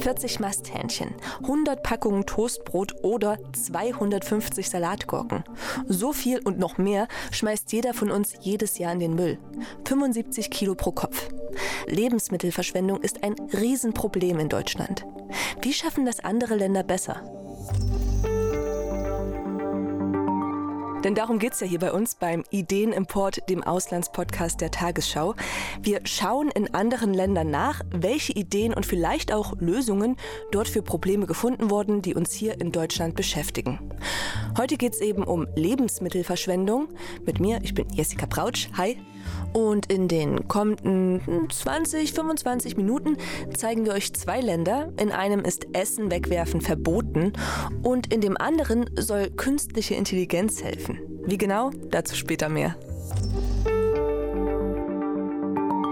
40 Masthähnchen, 100 Packungen Toastbrot oder 250 Salatgurken. So viel und noch mehr schmeißt jeder von uns jedes Jahr in den Müll. 75 Kilo pro Kopf. Lebensmittelverschwendung ist ein Riesenproblem in Deutschland. Wie schaffen das andere Länder besser? Denn darum geht es ja hier bei uns beim Ideenimport, dem Auslandspodcast der Tagesschau. Wir schauen in anderen Ländern nach, welche Ideen und vielleicht auch Lösungen dort für Probleme gefunden wurden, die uns hier in Deutschland beschäftigen. Heute geht es eben um Lebensmittelverschwendung. Mit mir, ich bin Jessica Brautsch. Hi. Und in den kommenden 20, 25 Minuten zeigen wir euch zwei Länder. In einem ist Essen wegwerfen verboten und in dem anderen soll künstliche Intelligenz helfen. Wie genau? Dazu später mehr.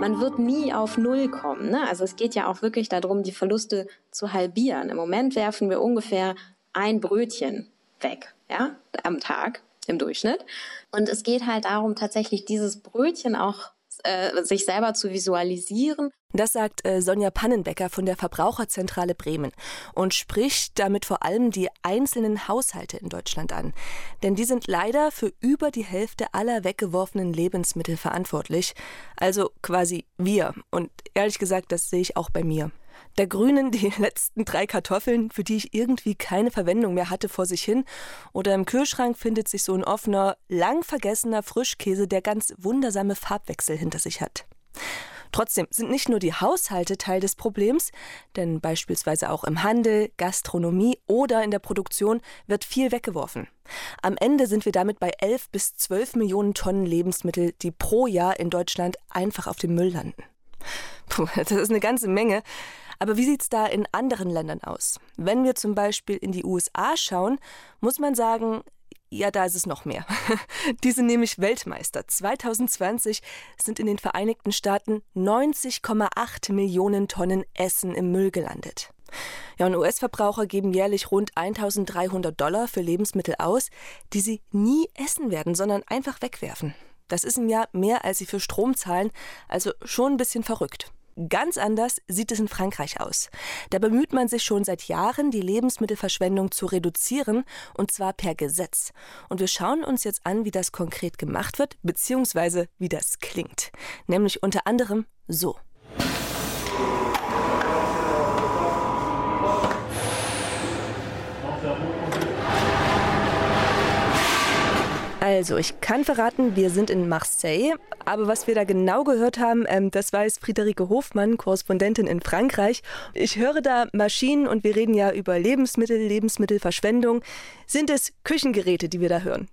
Man wird nie auf Null kommen. Ne? Also es geht ja auch wirklich darum, die Verluste zu halbieren. Im Moment werfen wir ungefähr ein Brötchen weg ja, am Tag im Durchschnitt. Und es geht halt darum, tatsächlich dieses Brötchen auch äh, sich selber zu visualisieren. Das sagt äh, Sonja Pannenbecker von der Verbraucherzentrale Bremen und spricht damit vor allem die einzelnen Haushalte in Deutschland an. Denn die sind leider für über die Hälfte aller weggeworfenen Lebensmittel verantwortlich. Also quasi wir. Und ehrlich gesagt, das sehe ich auch bei mir der Grünen die letzten drei Kartoffeln, für die ich irgendwie keine Verwendung mehr hatte, vor sich hin. Oder im Kühlschrank findet sich so ein offener, lang vergessener Frischkäse, der ganz wundersame Farbwechsel hinter sich hat. Trotzdem sind nicht nur die Haushalte Teil des Problems, denn beispielsweise auch im Handel, Gastronomie oder in der Produktion wird viel weggeworfen. Am Ende sind wir damit bei 11 bis 12 Millionen Tonnen Lebensmittel, die pro Jahr in Deutschland einfach auf dem Müll landen. Puh, das ist eine ganze Menge. Aber wie sieht es da in anderen Ländern aus? Wenn wir zum Beispiel in die USA schauen, muss man sagen, ja, da ist es noch mehr. Die sind nämlich Weltmeister. 2020 sind in den Vereinigten Staaten 90,8 Millionen Tonnen Essen im Müll gelandet. Ja, und US-Verbraucher geben jährlich rund 1300 Dollar für Lebensmittel aus, die sie nie essen werden, sondern einfach wegwerfen. Das ist im Jahr mehr, als sie für Strom zahlen, also schon ein bisschen verrückt. Ganz anders sieht es in Frankreich aus. Da bemüht man sich schon seit Jahren, die Lebensmittelverschwendung zu reduzieren, und zwar per Gesetz. Und wir schauen uns jetzt an, wie das konkret gemacht wird, beziehungsweise wie das klingt. Nämlich unter anderem so. Also, ich kann verraten, wir sind in Marseille, aber was wir da genau gehört haben, ähm, das weiß Friederike Hofmann, Korrespondentin in Frankreich. Ich höre da Maschinen und wir reden ja über Lebensmittel, Lebensmittelverschwendung. Sind es Küchengeräte, die wir da hören?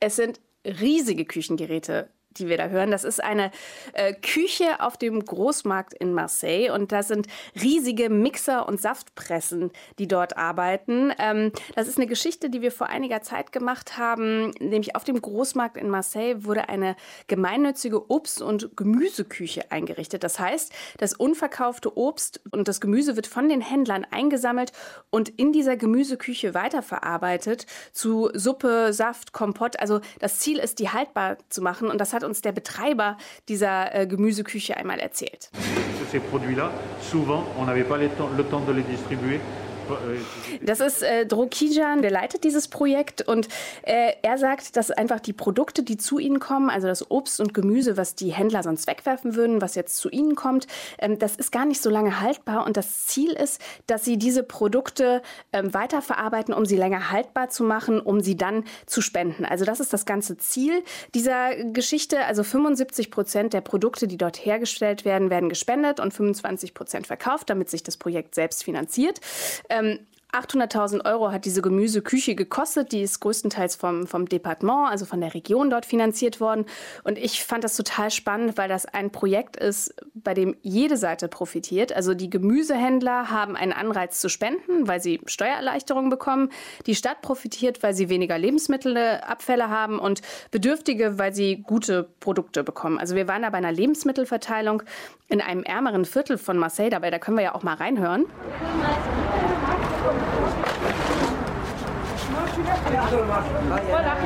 Es sind riesige Küchengeräte, die wir da hören. Das ist eine äh, Küche auf dem Großmarkt in Marseille und da sind riesige Mixer und Saftpressen, die dort arbeiten. Ähm, das ist eine Geschichte, die wir vor einiger Zeit gemacht haben, nämlich auf dem Großmarkt in Marseille wurde eine gemeinnützige Obst- und Gemüseküche eingerichtet. Das heißt, das unverkaufte Obst und das Gemüse wird von den Händlern eingesammelt und in dieser Gemüseküche weiterverarbeitet zu Suppe, Saft, Kompott. Also das Ziel ist, die haltbar zu machen und das hat hat uns der Betreiber dieser äh, Gemüseküche einmal erzählt. Ces produits-là, souvent, on n'avait pas le temps de les distribuer das ist äh, Drokijan, der leitet dieses Projekt und äh, er sagt, dass einfach die Produkte, die zu ihnen kommen, also das Obst und Gemüse, was die Händler sonst wegwerfen würden, was jetzt zu ihnen kommt, ähm, das ist gar nicht so lange haltbar und das Ziel ist, dass sie diese Produkte ähm, weiterverarbeiten, um sie länger haltbar zu machen, um sie dann zu spenden. Also das ist das ganze Ziel dieser Geschichte. Also 75 Prozent der Produkte, die dort hergestellt werden, werden gespendet und 25 Prozent verkauft, damit sich das Projekt selbst finanziert. Ähm, ähm, 800.000 Euro hat diese Gemüseküche gekostet. Die ist größtenteils vom, vom Departement, also von der Region dort finanziert worden. Und ich fand das total spannend, weil das ein Projekt ist, bei dem jede Seite profitiert. Also die Gemüsehändler haben einen Anreiz zu spenden, weil sie Steuererleichterungen bekommen. Die Stadt profitiert, weil sie weniger Lebensmittelabfälle haben und Bedürftige, weil sie gute Produkte bekommen. Also wir waren da bei einer Lebensmittelverteilung in einem ärmeren Viertel von Marseille dabei. Da können wir ja auch mal reinhören.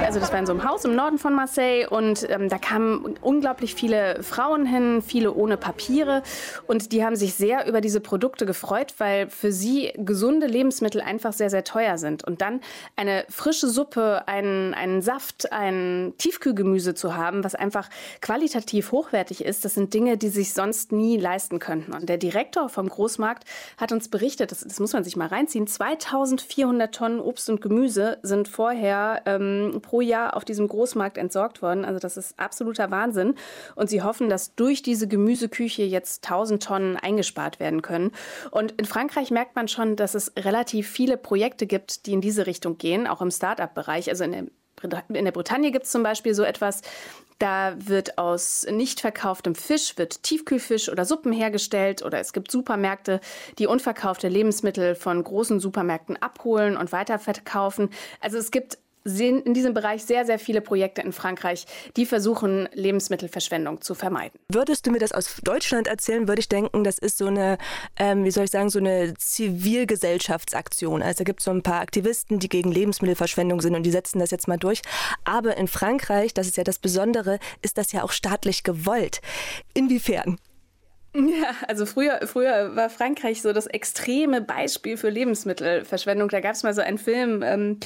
Also das war in so einem Haus im Norden von Marseille und ähm, da kamen unglaublich viele Frauen hin, viele ohne Papiere und die haben sich sehr über diese Produkte gefreut, weil für sie gesunde Lebensmittel einfach sehr, sehr teuer sind. Und dann eine frische Suppe, einen, einen Saft, ein Tiefkühlgemüse zu haben, was einfach qualitativ hochwertig ist, das sind Dinge, die sich sonst nie leisten könnten. Und der Direktor vom Großmarkt hat uns berichtet, das, das muss man sich mal reinziehen, 2400 Tonnen Obst und Gemüse sind vorher ähm, pro Jahr auf diesem Großmarkt entsorgt worden. Also das ist absoluter Wahnsinn. Und sie hoffen, dass durch diese Gemüseküche jetzt 1000 Tonnen eingespart werden können. Und in Frankreich merkt man schon, dass es relativ viele Projekte gibt, die in diese Richtung gehen, auch im Start-up-Bereich. Also in der in der Bretagne gibt es zum Beispiel so etwas, da wird aus nicht verkauftem Fisch wird Tiefkühlfisch oder Suppen hergestellt oder es gibt Supermärkte, die unverkaufte Lebensmittel von großen Supermärkten abholen und weiterverkaufen. Also es gibt sehen in diesem Bereich sehr, sehr viele Projekte in Frankreich, die versuchen, Lebensmittelverschwendung zu vermeiden. Würdest du mir das aus Deutschland erzählen, würde ich denken, das ist so eine, ähm, wie soll ich sagen, so eine Zivilgesellschaftsaktion. Also da gibt es so ein paar Aktivisten, die gegen Lebensmittelverschwendung sind und die setzen das jetzt mal durch. Aber in Frankreich, das ist ja das Besondere, ist das ja auch staatlich gewollt. Inwiefern? Ja, also früher, früher war Frankreich so das extreme Beispiel für Lebensmittelverschwendung. Da gab es mal so einen Film, ähm,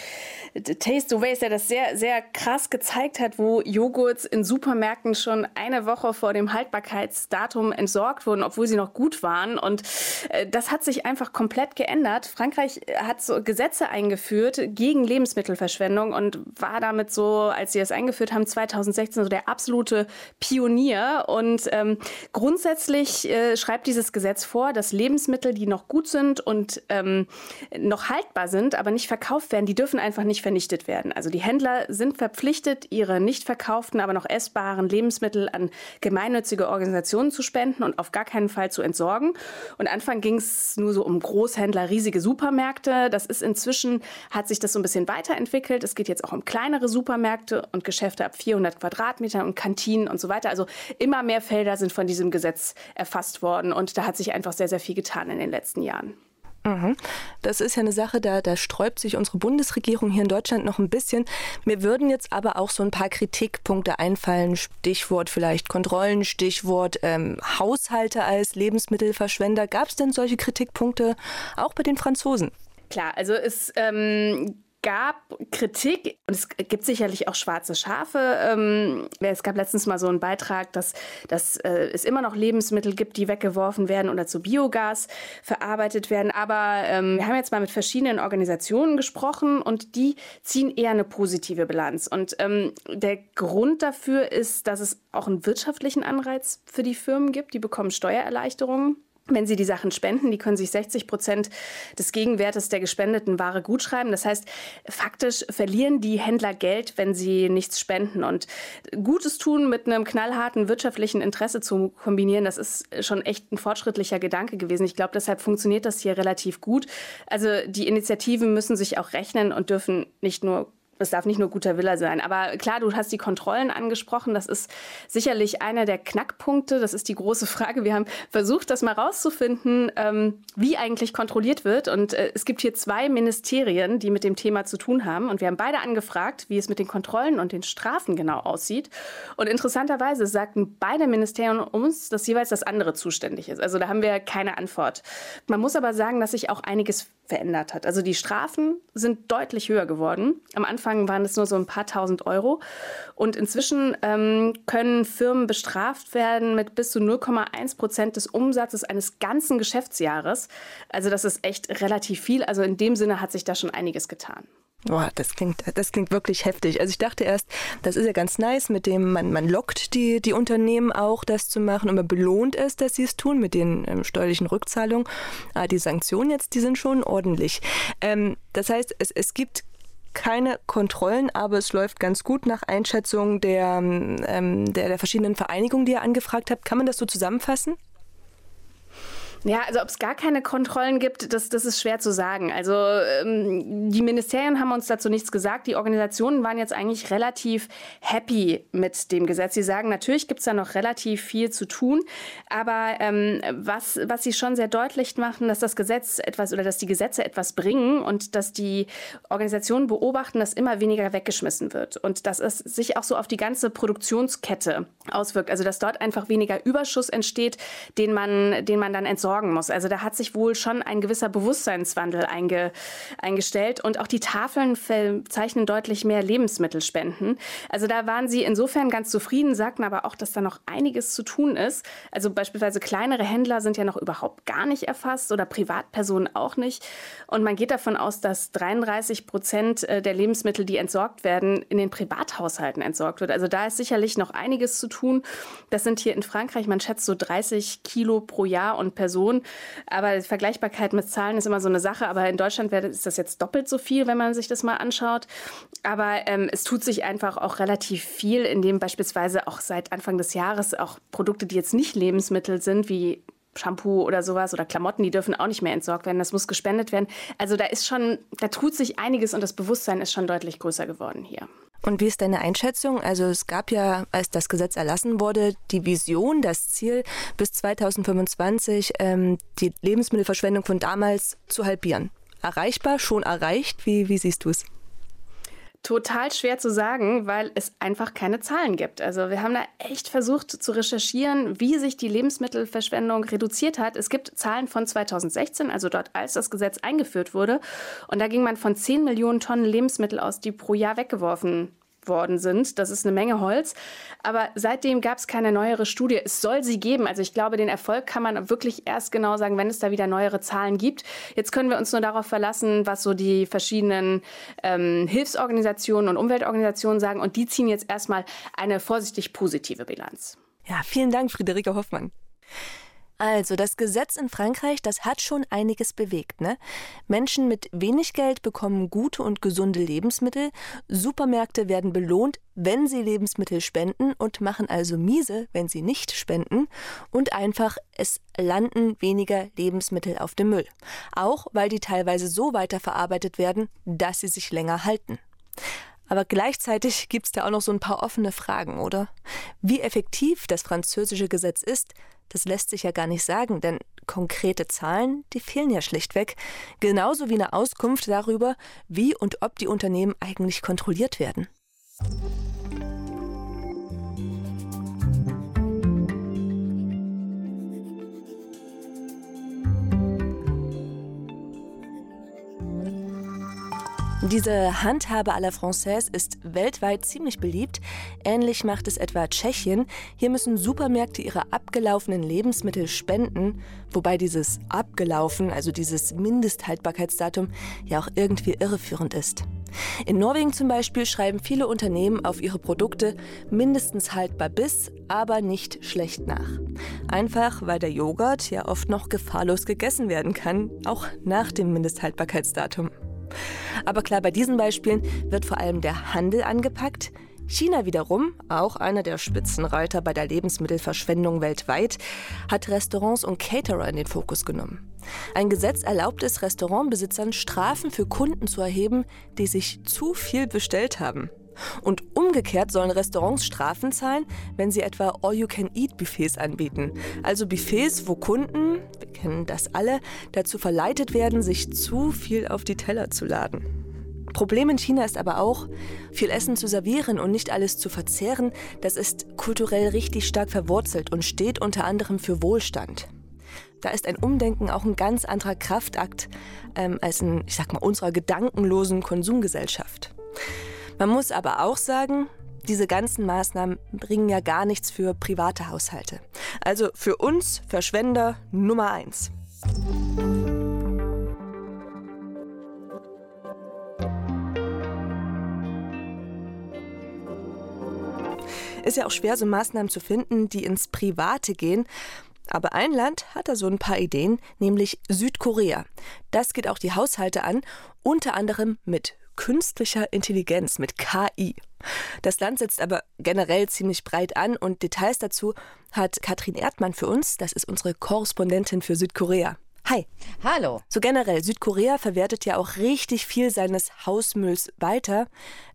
Taste of Waste, der das sehr, sehr krass gezeigt hat, wo Joghurts in Supermärkten schon eine Woche vor dem Haltbarkeitsdatum entsorgt wurden, obwohl sie noch gut waren. Und äh, das hat sich einfach komplett geändert. Frankreich hat so Gesetze eingeführt gegen Lebensmittelverschwendung und war damit so, als sie es eingeführt haben, 2016 so der absolute Pionier. Und ähm, grundsätzlich äh, schreibt dieses Gesetz vor, dass Lebensmittel, die noch gut sind und ähm, noch haltbar sind, aber nicht verkauft werden, die dürfen einfach nicht vernichtet werden. Also die Händler sind verpflichtet, ihre nicht verkauften, aber noch essbaren Lebensmittel an gemeinnützige Organisationen zu spenden und auf gar keinen Fall zu entsorgen. Und Anfang ging es nur so um Großhändler, riesige Supermärkte. Das ist inzwischen, hat sich das so ein bisschen weiterentwickelt. Es geht jetzt auch um kleinere Supermärkte und Geschäfte ab 400 Quadratmetern und Kantinen und so weiter. Also immer mehr Felder sind von diesem Gesetz erfasst erfasst worden. Und da hat sich einfach sehr, sehr viel getan in den letzten Jahren. Mhm. Das ist ja eine Sache, da, da sträubt sich unsere Bundesregierung hier in Deutschland noch ein bisschen. Mir würden jetzt aber auch so ein paar Kritikpunkte einfallen. Stichwort vielleicht Kontrollen, Stichwort ähm, Haushalte als Lebensmittelverschwender. Gab es denn solche Kritikpunkte auch bei den Franzosen? Klar, also es ähm, gab Kritik und es gibt sicherlich auch schwarze Schafe. Ähm, es gab letztens mal so einen Beitrag, dass, dass äh, es immer noch Lebensmittel gibt, die weggeworfen werden oder zu Biogas verarbeitet werden. Aber ähm, wir haben jetzt mal mit verschiedenen Organisationen gesprochen und die ziehen eher eine positive Bilanz. Und ähm, der Grund dafür ist, dass es auch einen wirtschaftlichen Anreiz für die Firmen gibt. Die bekommen Steuererleichterungen wenn Sie die Sachen spenden, die können sich 60 Prozent des Gegenwertes der gespendeten Ware gutschreiben. Das heißt, faktisch verlieren die Händler Geld, wenn sie nichts spenden. Und Gutes tun mit einem knallharten wirtschaftlichen Interesse zu kombinieren, das ist schon echt ein fortschrittlicher Gedanke gewesen. Ich glaube, deshalb funktioniert das hier relativ gut. Also die Initiativen müssen sich auch rechnen und dürfen nicht nur es darf nicht nur guter Wille sein. Aber klar, du hast die Kontrollen angesprochen. Das ist sicherlich einer der Knackpunkte. Das ist die große Frage. Wir haben versucht, das mal rauszufinden, ähm, wie eigentlich kontrolliert wird. Und äh, es gibt hier zwei Ministerien, die mit dem Thema zu tun haben. Und wir haben beide angefragt, wie es mit den Kontrollen und den Strafen genau aussieht. Und interessanterweise sagten beide Ministerien uns, dass jeweils das andere zuständig ist. Also da haben wir keine Antwort. Man muss aber sagen, dass sich auch einiges verändert hat. Also die Strafen sind deutlich höher geworden. Am Anfang waren es nur so ein paar tausend Euro. Und inzwischen ähm, können Firmen bestraft werden mit bis zu 0,1 Prozent des Umsatzes eines ganzen Geschäftsjahres. Also das ist echt relativ viel. Also in dem Sinne hat sich da schon einiges getan. Boah, das klingt, das klingt wirklich heftig. Also ich dachte erst, das ist ja ganz nice, mit dem man, man lockt die, die Unternehmen auch, das zu machen und man belohnt es, dass sie es tun mit den ähm, steuerlichen Rückzahlungen. Aber die Sanktionen jetzt, die sind schon ordentlich. Ähm, das heißt, es, es gibt keine Kontrollen, aber es läuft ganz gut nach Einschätzung der, ähm, der, der verschiedenen Vereinigungen, die ihr angefragt habt. Kann man das so zusammenfassen? Ja, also ob es gar keine Kontrollen gibt, das, das ist schwer zu sagen. Also ähm, die Ministerien haben uns dazu nichts gesagt. Die Organisationen waren jetzt eigentlich relativ happy mit dem Gesetz. Sie sagen, natürlich gibt es da noch relativ viel zu tun, aber ähm, was, was sie schon sehr deutlich machen, dass das Gesetz etwas oder dass die Gesetze etwas bringen und dass die Organisationen beobachten, dass immer weniger weggeschmissen wird und dass es sich auch so auf die ganze Produktionskette auswirkt. Also dass dort einfach weniger Überschuss entsteht, den man, den man dann entsorgen muss. Also da hat sich wohl schon ein gewisser Bewusstseinswandel einge, eingestellt und auch die Tafeln verzeichnen deutlich mehr Lebensmittelspenden. Also da waren sie insofern ganz zufrieden, sagten aber auch, dass da noch einiges zu tun ist. Also beispielsweise kleinere Händler sind ja noch überhaupt gar nicht erfasst oder Privatpersonen auch nicht. Und man geht davon aus, dass 33 Prozent äh, der Lebensmittel, die entsorgt werden, in den Privathaushalten entsorgt wird. Also da ist sicherlich noch einiges zu tun. Das sind hier in Frankreich, man schätzt so 30 Kilo pro Jahr und Person. Aber die Vergleichbarkeit mit Zahlen ist immer so eine Sache. Aber in Deutschland ist das jetzt doppelt so viel, wenn man sich das mal anschaut. Aber ähm, es tut sich einfach auch relativ viel, indem beispielsweise auch seit Anfang des Jahres auch Produkte, die jetzt nicht Lebensmittel sind, wie Shampoo oder sowas oder Klamotten, die dürfen auch nicht mehr entsorgt werden. Das muss gespendet werden. Also da ist schon, da tut sich einiges und das Bewusstsein ist schon deutlich größer geworden hier. Und wie ist deine Einschätzung? Also es gab ja, als das Gesetz erlassen wurde, die Vision, das Ziel, bis 2025 ähm, die Lebensmittelverschwendung von damals zu halbieren. Erreichbar, schon erreicht? Wie, wie siehst du es? Total schwer zu sagen, weil es einfach keine Zahlen gibt. Also wir haben da echt versucht zu recherchieren, wie sich die Lebensmittelverschwendung reduziert hat. Es gibt Zahlen von 2016, also dort, als das Gesetz eingeführt wurde. Und da ging man von 10 Millionen Tonnen Lebensmittel aus, die pro Jahr weggeworfen worden sind. Das ist eine Menge Holz. Aber seitdem gab es keine neuere Studie. Es soll sie geben. Also ich glaube, den Erfolg kann man wirklich erst genau sagen, wenn es da wieder neuere Zahlen gibt. Jetzt können wir uns nur darauf verlassen, was so die verschiedenen ähm, Hilfsorganisationen und Umweltorganisationen sagen. Und die ziehen jetzt erstmal eine vorsichtig positive Bilanz. Ja, vielen Dank, Friederike Hoffmann. Also, das Gesetz in Frankreich, das hat schon einiges bewegt, ne? Menschen mit wenig Geld bekommen gute und gesunde Lebensmittel, Supermärkte werden belohnt, wenn sie Lebensmittel spenden und machen also miese, wenn sie nicht spenden und einfach es landen weniger Lebensmittel auf dem Müll, auch weil die teilweise so weiterverarbeitet werden, dass sie sich länger halten. Aber gleichzeitig gibt es da auch noch so ein paar offene Fragen, oder? Wie effektiv das französische Gesetz ist, das lässt sich ja gar nicht sagen, denn konkrete Zahlen, die fehlen ja schlichtweg, genauso wie eine Auskunft darüber, wie und ob die Unternehmen eigentlich kontrolliert werden. Diese Handhabe à la Française ist weltweit ziemlich beliebt. Ähnlich macht es etwa Tschechien. Hier müssen Supermärkte ihre abgelaufenen Lebensmittel spenden, wobei dieses abgelaufen, also dieses Mindesthaltbarkeitsdatum, ja auch irgendwie irreführend ist. In Norwegen zum Beispiel schreiben viele Unternehmen auf ihre Produkte mindestens haltbar bis, aber nicht schlecht nach. Einfach weil der Joghurt ja oft noch gefahrlos gegessen werden kann, auch nach dem Mindesthaltbarkeitsdatum. Aber klar, bei diesen Beispielen wird vor allem der Handel angepackt. China wiederum, auch einer der Spitzenreiter bei der Lebensmittelverschwendung weltweit, hat Restaurants und Caterer in den Fokus genommen. Ein Gesetz erlaubt es Restaurantbesitzern, Strafen für Kunden zu erheben, die sich zu viel bestellt haben. Und umgekehrt sollen Restaurants Strafen zahlen, wenn sie etwa All-You-Can-Eat-Buffets anbieten. Also Buffets, wo Kunden, wir kennen das alle, dazu verleitet werden, sich zu viel auf die Teller zu laden. Problem in China ist aber auch, viel Essen zu servieren und nicht alles zu verzehren, das ist kulturell richtig stark verwurzelt und steht unter anderem für Wohlstand. Da ist ein Umdenken auch ein ganz anderer Kraftakt ähm, als in, ich sag mal, unserer gedankenlosen Konsumgesellschaft. Man muss aber auch sagen, diese ganzen Maßnahmen bringen ja gar nichts für private Haushalte. Also für uns Verschwender Nummer eins. Ist ja auch schwer, so Maßnahmen zu finden, die ins Private gehen. Aber ein Land hat da so ein paar Ideen, nämlich Südkorea. Das geht auch die Haushalte an, unter anderem mit künstlicher Intelligenz mit KI. Das Land setzt aber generell ziemlich breit an und Details dazu hat Katrin Erdmann für uns. Das ist unsere Korrespondentin für Südkorea. Hi. Hallo. So generell, Südkorea verwertet ja auch richtig viel seines Hausmülls weiter.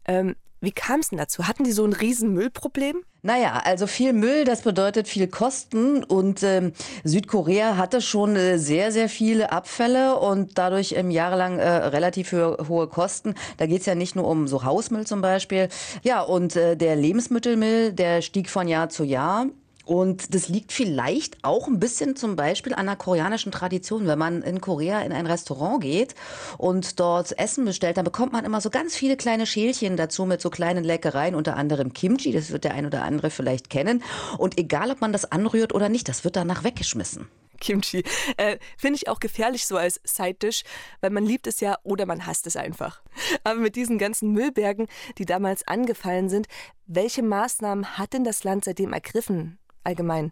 Ähm, wie kam es denn dazu? Hatten die so ein riesen Müllproblem? Naja, also viel Müll, das bedeutet viel Kosten und ähm, Südkorea hatte schon äh, sehr, sehr viele Abfälle und dadurch ähm, jahrelang äh, relativ hohe, hohe Kosten. Da geht's ja nicht nur um so Hausmüll zum Beispiel. Ja, und äh, der Lebensmittelmüll, der stieg von Jahr zu Jahr. Und das liegt vielleicht auch ein bisschen zum Beispiel an der koreanischen Tradition. Wenn man in Korea in ein Restaurant geht und dort Essen bestellt, dann bekommt man immer so ganz viele kleine Schälchen dazu mit so kleinen Leckereien, unter anderem Kimchi. Das wird der ein oder andere vielleicht kennen. Und egal, ob man das anrührt oder nicht, das wird danach weggeschmissen. Kimchi. Äh, Finde ich auch gefährlich so als Side-Dish, weil man liebt es ja oder man hasst es einfach. Aber mit diesen ganzen Müllbergen, die damals angefallen sind, welche Maßnahmen hat denn das Land seitdem ergriffen? Allgemein?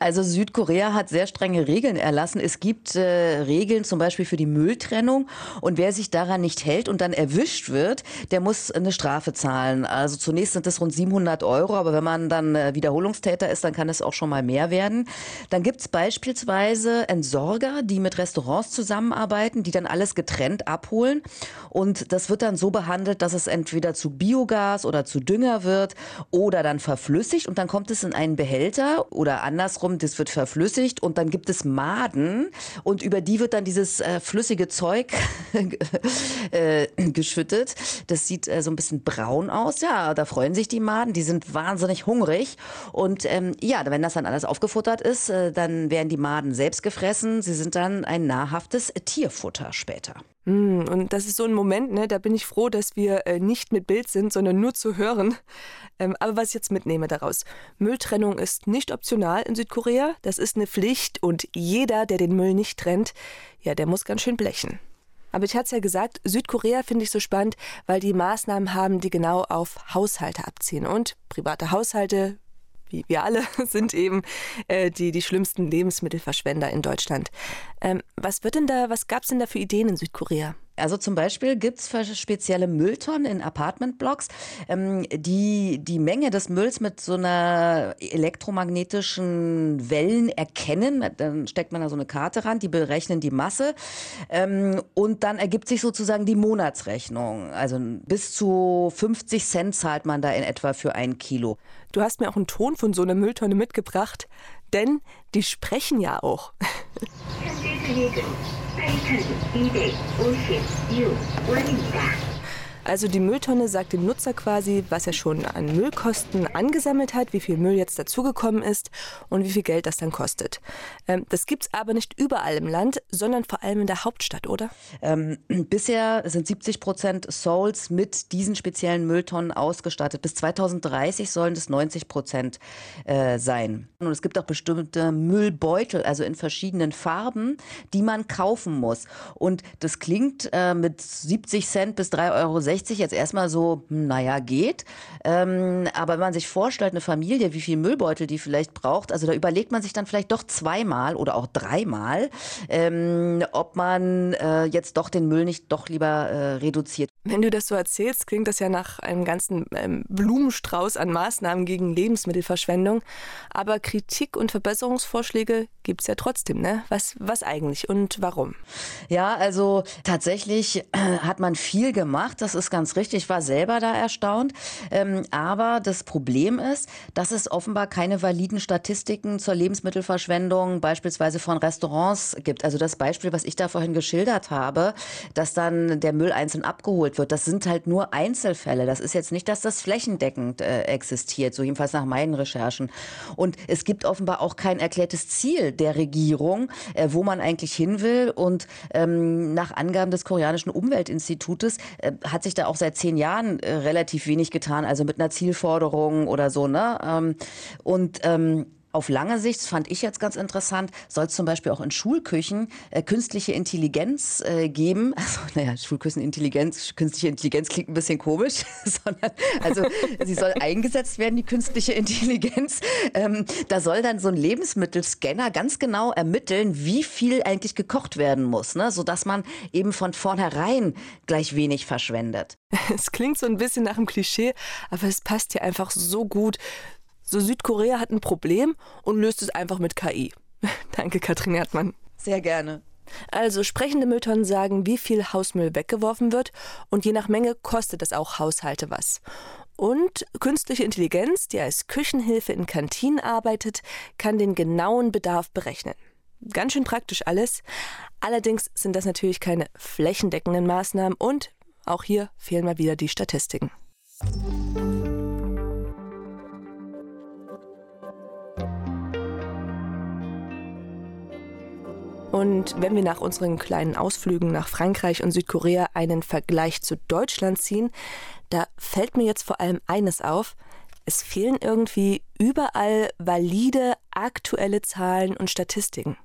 Also Südkorea hat sehr strenge Regeln erlassen. Es gibt äh, Regeln zum Beispiel für die Mülltrennung und wer sich daran nicht hält und dann erwischt wird, der muss eine Strafe zahlen. Also zunächst sind es rund 700 Euro, aber wenn man dann äh, Wiederholungstäter ist, dann kann es auch schon mal mehr werden. Dann gibt es beispielsweise Entsorger, die mit Restaurants zusammenarbeiten, die dann alles getrennt abholen und das wird dann so behandelt, dass es entweder zu Biogas oder zu Dünger wird oder dann verflüssigt und dann kommt es in einen Behälter oder andersrum, das wird verflüssigt und dann gibt es Maden und über die wird dann dieses äh, flüssige Zeug äh, geschüttet. Das sieht äh, so ein bisschen braun aus. Ja, da freuen sich die Maden, die sind wahnsinnig hungrig und ähm, ja, wenn das dann alles aufgefuttert ist, äh, dann werden die Maden selbst gefressen. Sie sind dann ein nahrhaftes Tierfutter später. Hm, und das ist so ein Moment, ne, da bin ich froh, dass wir äh, nicht mit Bild sind, sondern nur zu hören. Ähm, aber was ich jetzt mitnehme daraus, Mülltrennung ist nicht optional in Südkorea, das ist eine Pflicht und jeder, der den Müll nicht trennt, ja, der muss ganz schön blechen. Aber ich hatte es ja gesagt, Südkorea finde ich so spannend, weil die Maßnahmen haben, die genau auf Haushalte abziehen. Und private Haushalte, wie wir alle, sind eben äh, die, die schlimmsten Lebensmittelverschwender in Deutschland. Ähm, was wird denn da, was gab es denn da für Ideen in Südkorea? Also zum Beispiel gibt es spezielle Mülltonnen in Apartmentblocks, ähm, die die Menge des Mülls mit so einer elektromagnetischen Wellen erkennen. Dann steckt man da so eine Karte ran, die berechnen die Masse ähm, und dann ergibt sich sozusagen die Monatsrechnung. Also bis zu 50 Cent zahlt man da in etwa für ein Kilo. Du hast mir auch einen Ton von so einer Mülltonne mitgebracht, denn die sprechen ja auch. Also die Mülltonne sagt dem Nutzer quasi, was er schon an Müllkosten angesammelt hat, wie viel Müll jetzt dazugekommen ist und wie viel Geld das dann kostet. Ähm, das gibt es aber nicht überall im Land, sondern vor allem in der Hauptstadt, oder? Ähm, bisher sind 70 Prozent Souls mit diesen speziellen Mülltonnen ausgestattet. Bis 2030 sollen es 90 Prozent äh, sein. Und es gibt auch bestimmte Müllbeutel, also in verschiedenen Farben, die man kaufen muss. Und das klingt äh, mit 70 Cent bis 3,60 Euro jetzt erstmal so, hm, naja, geht. Ähm, aber wenn man sich vorstellt, eine Familie, wie viel Müllbeutel die vielleicht braucht, also da überlegt man sich dann vielleicht doch zweimal oder auch dreimal, ähm, ob man äh, jetzt doch den Müll nicht doch lieber äh, reduziert. Wenn du das so erzählst, klingt das ja nach einem ganzen ähm, Blumenstrauß an Maßnahmen gegen Lebensmittelverschwendung. Aber Kritik und Verbesserungsvorschläge gibt es ja trotzdem, ne? Was, was eigentlich und warum? Ja, also tatsächlich äh, hat man viel gemacht. Das ist ganz richtig. Ich war selber da erstaunt. Ähm, aber das Problem ist, dass es offenbar keine validen Statistiken zur Lebensmittelverschwendung beispielsweise von Restaurants gibt. Also das Beispiel, was ich da vorhin geschildert habe, dass dann der Müll einzeln abgeholt wird. Das sind halt nur Einzelfälle. Das ist jetzt nicht, dass das flächendeckend äh, existiert, so jedenfalls nach meinen Recherchen. Und es gibt offenbar auch kein erklärtes Ziel der Regierung, äh, wo man eigentlich hin will. Und ähm, nach Angaben des koreanischen Umweltinstitutes äh, hat sich da auch seit zehn Jahren äh, relativ wenig getan, also mit einer Zielforderung oder so. Ne? Ähm, und ähm, Auf lange Sicht, fand ich jetzt ganz interessant, soll es zum Beispiel auch in Schulküchen äh, künstliche Intelligenz äh, geben. Also, naja, Schulküchenintelligenz, künstliche Intelligenz klingt ein bisschen komisch, sondern also sie soll eingesetzt werden, die künstliche Intelligenz. Ähm, da soll dann so ein Lebensmittelscanner ganz genau ermitteln, wie viel eigentlich gekocht werden muss, ne? sodass man eben von vornherein gleich wenig verschwendet. Es klingt so ein bisschen nach einem Klischee, aber es passt hier einfach so gut. So Südkorea hat ein Problem und löst es einfach mit KI. Danke, Katrin Erdmann. Sehr gerne. Also sprechende Mülltonnen sagen, wie viel Hausmüll weggeworfen wird und je nach Menge kostet das auch Haushalte was. Und künstliche Intelligenz, die als Küchenhilfe in Kantinen arbeitet, kann den genauen Bedarf berechnen. Ganz schön praktisch alles. Allerdings sind das natürlich keine flächendeckenden Maßnahmen und auch hier fehlen mal wieder die Statistiken. Und wenn wir nach unseren kleinen Ausflügen nach Frankreich und Südkorea einen Vergleich zu Deutschland ziehen, da fällt mir jetzt vor allem eines auf. Es fehlen irgendwie überall valide, aktuelle Zahlen und Statistiken.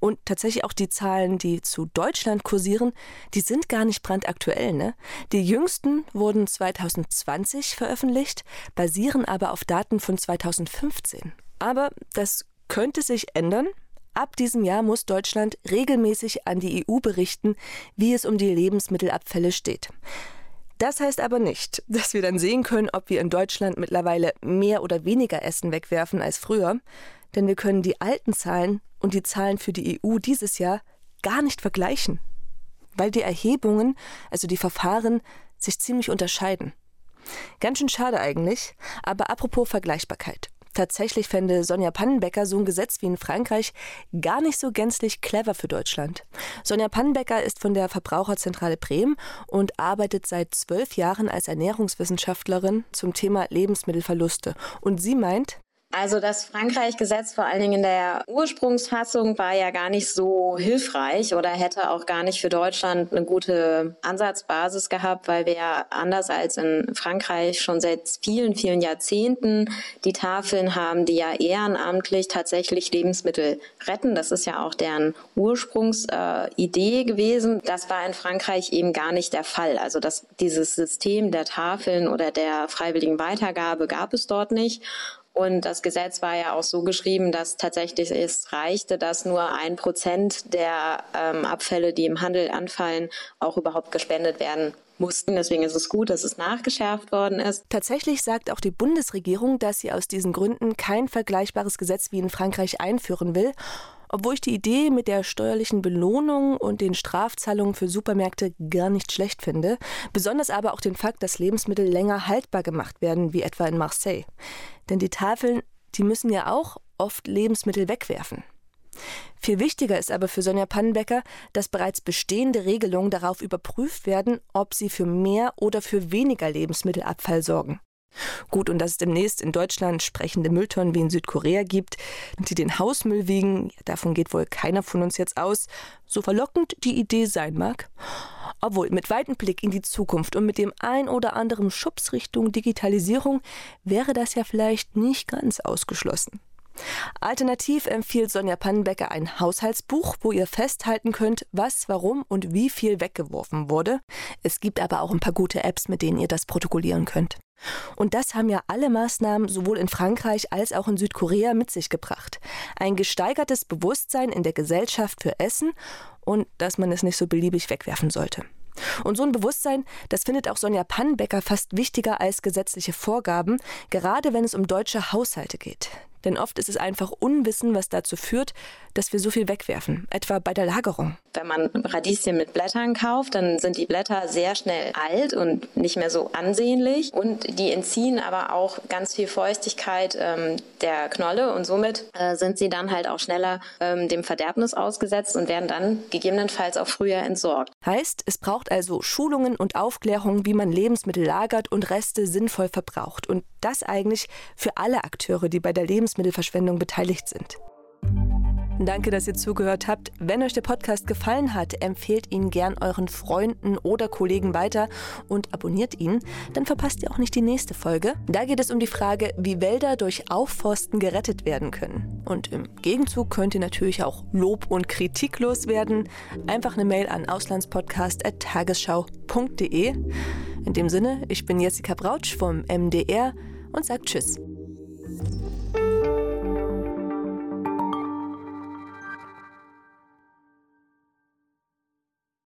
Und tatsächlich auch die Zahlen, die zu Deutschland kursieren, die sind gar nicht brandaktuell. Ne? Die jüngsten wurden 2020 veröffentlicht, basieren aber auf Daten von 2015. Aber das könnte sich ändern. Ab diesem Jahr muss Deutschland regelmäßig an die EU berichten, wie es um die Lebensmittelabfälle steht. Das heißt aber nicht, dass wir dann sehen können, ob wir in Deutschland mittlerweile mehr oder weniger Essen wegwerfen als früher, denn wir können die alten Zahlen und die Zahlen für die EU dieses Jahr gar nicht vergleichen, weil die Erhebungen, also die Verfahren, sich ziemlich unterscheiden. Ganz schön schade eigentlich, aber apropos Vergleichbarkeit. Tatsächlich fände Sonja Pannenbecker so ein Gesetz wie in Frankreich gar nicht so gänzlich clever für Deutschland. Sonja Pannenbecker ist von der Verbraucherzentrale Bremen und arbeitet seit zwölf Jahren als Ernährungswissenschaftlerin zum Thema Lebensmittelverluste. Und sie meint, also das Frankreich-Gesetz vor allen Dingen in der Ursprungsfassung war ja gar nicht so hilfreich oder hätte auch gar nicht für Deutschland eine gute Ansatzbasis gehabt, weil wir ja anders als in Frankreich schon seit vielen, vielen Jahrzehnten die Tafeln haben, die ja ehrenamtlich tatsächlich Lebensmittel retten. Das ist ja auch deren Ursprungsidee äh, gewesen. Das war in Frankreich eben gar nicht der Fall. Also das, dieses System der Tafeln oder der freiwilligen Weitergabe gab es dort nicht. Und das Gesetz war ja auch so geschrieben, dass tatsächlich es reichte, dass nur ein Prozent der ähm, Abfälle, die im Handel anfallen, auch überhaupt gespendet werden mussten. Deswegen ist es gut, dass es nachgeschärft worden ist. Tatsächlich sagt auch die Bundesregierung, dass sie aus diesen Gründen kein vergleichbares Gesetz wie in Frankreich einführen will obwohl ich die Idee mit der steuerlichen Belohnung und den Strafzahlungen für Supermärkte gar nicht schlecht finde, besonders aber auch den Fakt, dass Lebensmittel länger haltbar gemacht werden, wie etwa in Marseille. Denn die Tafeln, die müssen ja auch oft Lebensmittel wegwerfen. Viel wichtiger ist aber für Sonja Pannenbecker, dass bereits bestehende Regelungen darauf überprüft werden, ob sie für mehr oder für weniger Lebensmittelabfall sorgen. Gut, und dass es demnächst in Deutschland sprechende Mülltonnen wie in Südkorea gibt, die den Hausmüll wiegen, davon geht wohl keiner von uns jetzt aus, so verlockend die Idee sein mag. Obwohl, mit weitem Blick in die Zukunft und mit dem ein oder anderen Schubs Richtung Digitalisierung wäre das ja vielleicht nicht ganz ausgeschlossen. Alternativ empfiehlt Sonja Pannenbecker ein Haushaltsbuch, wo ihr festhalten könnt, was, warum und wie viel weggeworfen wurde. Es gibt aber auch ein paar gute Apps, mit denen ihr das protokollieren könnt. Und das haben ja alle Maßnahmen sowohl in Frankreich als auch in Südkorea mit sich gebracht. Ein gesteigertes Bewusstsein in der Gesellschaft für Essen und dass man es nicht so beliebig wegwerfen sollte. Und so ein Bewusstsein, das findet auch Sonja Pannenbecker fast wichtiger als gesetzliche Vorgaben, gerade wenn es um deutsche Haushalte geht. Denn oft ist es einfach Unwissen, was dazu führt, dass wir so viel wegwerfen, etwa bei der Lagerung. Wenn man Radieschen mit Blättern kauft, dann sind die Blätter sehr schnell alt und nicht mehr so ansehnlich. Und die entziehen aber auch ganz viel Feuchtigkeit ähm, der Knolle und somit äh, sind sie dann halt auch schneller ähm, dem Verderbnis ausgesetzt und werden dann gegebenenfalls auch früher entsorgt. Heißt, es braucht also Schulungen und Aufklärung, wie man Lebensmittel lagert und Reste sinnvoll verbraucht. Und das eigentlich für alle Akteure, die bei der Lebensmittelverschwendung beteiligt sind. Danke, dass ihr zugehört habt. Wenn euch der Podcast gefallen hat, empfehlt ihn gern euren Freunden oder Kollegen weiter und abonniert ihn. Dann verpasst ihr auch nicht die nächste Folge. Da geht es um die Frage, wie Wälder durch Aufforsten gerettet werden können. Und im Gegenzug könnt ihr natürlich auch Lob und Kritik loswerden. Einfach eine Mail an auslandspodcast.tagesschau.de. In dem Sinne, ich bin Jessica Brautsch vom MDR und sage Tschüss. thank you